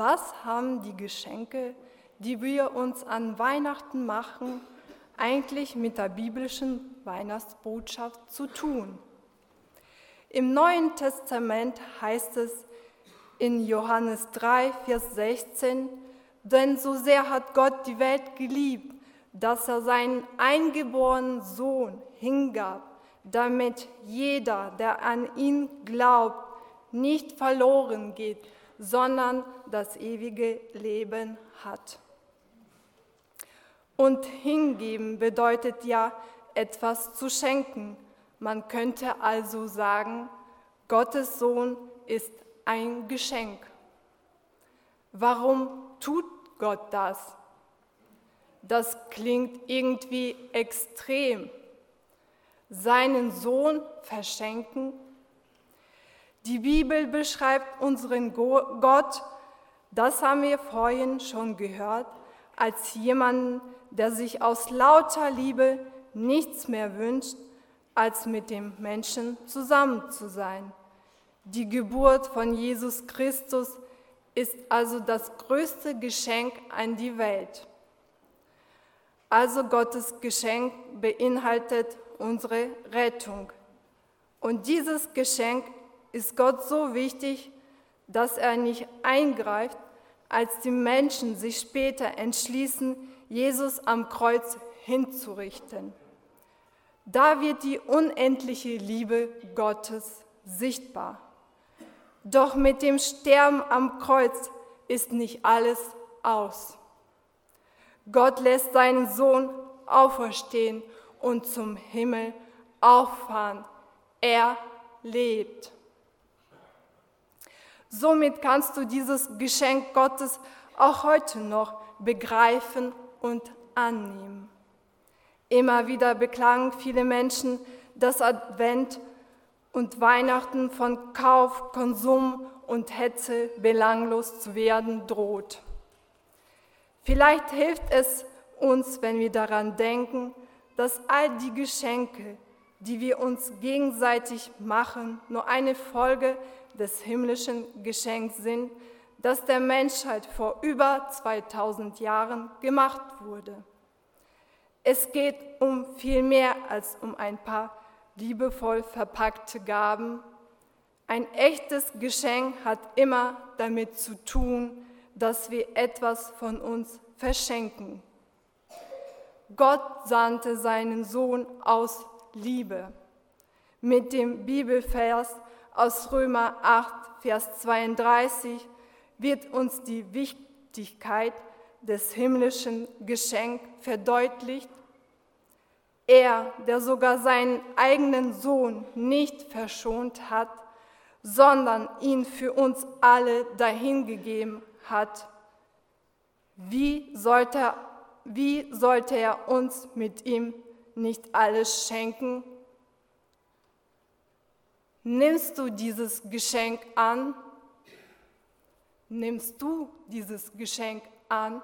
was haben die Geschenke, die wir uns an Weihnachten machen, eigentlich mit der biblischen Weihnachtsbotschaft zu tun? Im Neuen Testament heißt es in Johannes 3, Vers 16, denn so sehr hat Gott die Welt geliebt, dass er seinen eingeborenen Sohn hingab, damit jeder, der an ihn glaubt, nicht verloren geht, sondern das ewige Leben hat. Und hingeben bedeutet ja etwas zu schenken. Man könnte also sagen, Gottes Sohn ist ein Geschenk. Warum tut Gott das? Das klingt irgendwie extrem. Seinen Sohn verschenken? Die Bibel beschreibt unseren Gott, das haben wir vorhin schon gehört, als jemanden, der sich aus lauter Liebe nichts mehr wünscht, als mit dem Menschen zusammen zu sein. Die Geburt von Jesus Christus ist also das größte Geschenk an die Welt. Also Gottes Geschenk beinhaltet unsere Rettung. Und dieses Geschenk ist Gott so wichtig, dass er nicht eingreift, als die Menschen sich später entschließen, Jesus am Kreuz hinzurichten. Da wird die unendliche Liebe Gottes sichtbar. Doch mit dem Sterben am Kreuz ist nicht alles aus. Gott lässt seinen Sohn auferstehen und zum Himmel auffahren. Er lebt. Somit kannst du dieses Geschenk Gottes auch heute noch begreifen und annehmen. Immer wieder beklagen viele Menschen, dass Advent und Weihnachten von Kauf, Konsum und Hetze belanglos zu werden droht. Vielleicht hilft es uns, wenn wir daran denken, dass all die Geschenke, die wir uns gegenseitig machen, nur eine Folge des himmlischen Geschenks sind, das der Menschheit vor über 2000 Jahren gemacht wurde. Es geht um viel mehr als um ein paar liebevoll verpackte Gaben. Ein echtes Geschenk hat immer damit zu tun, dass wir etwas von uns verschenken. Gott sandte seinen Sohn aus Liebe. Mit dem Bibelvers aus Römer 8, Vers 32 wird uns die Wichtigkeit des himmlischen Geschenks verdeutlicht er, der sogar seinen eigenen Sohn nicht verschont hat, sondern ihn für uns alle dahingegeben hat, wie sollte, wie sollte er uns mit ihm nicht alles schenken? Nimmst du dieses Geschenk an? Nimmst du dieses Geschenk an?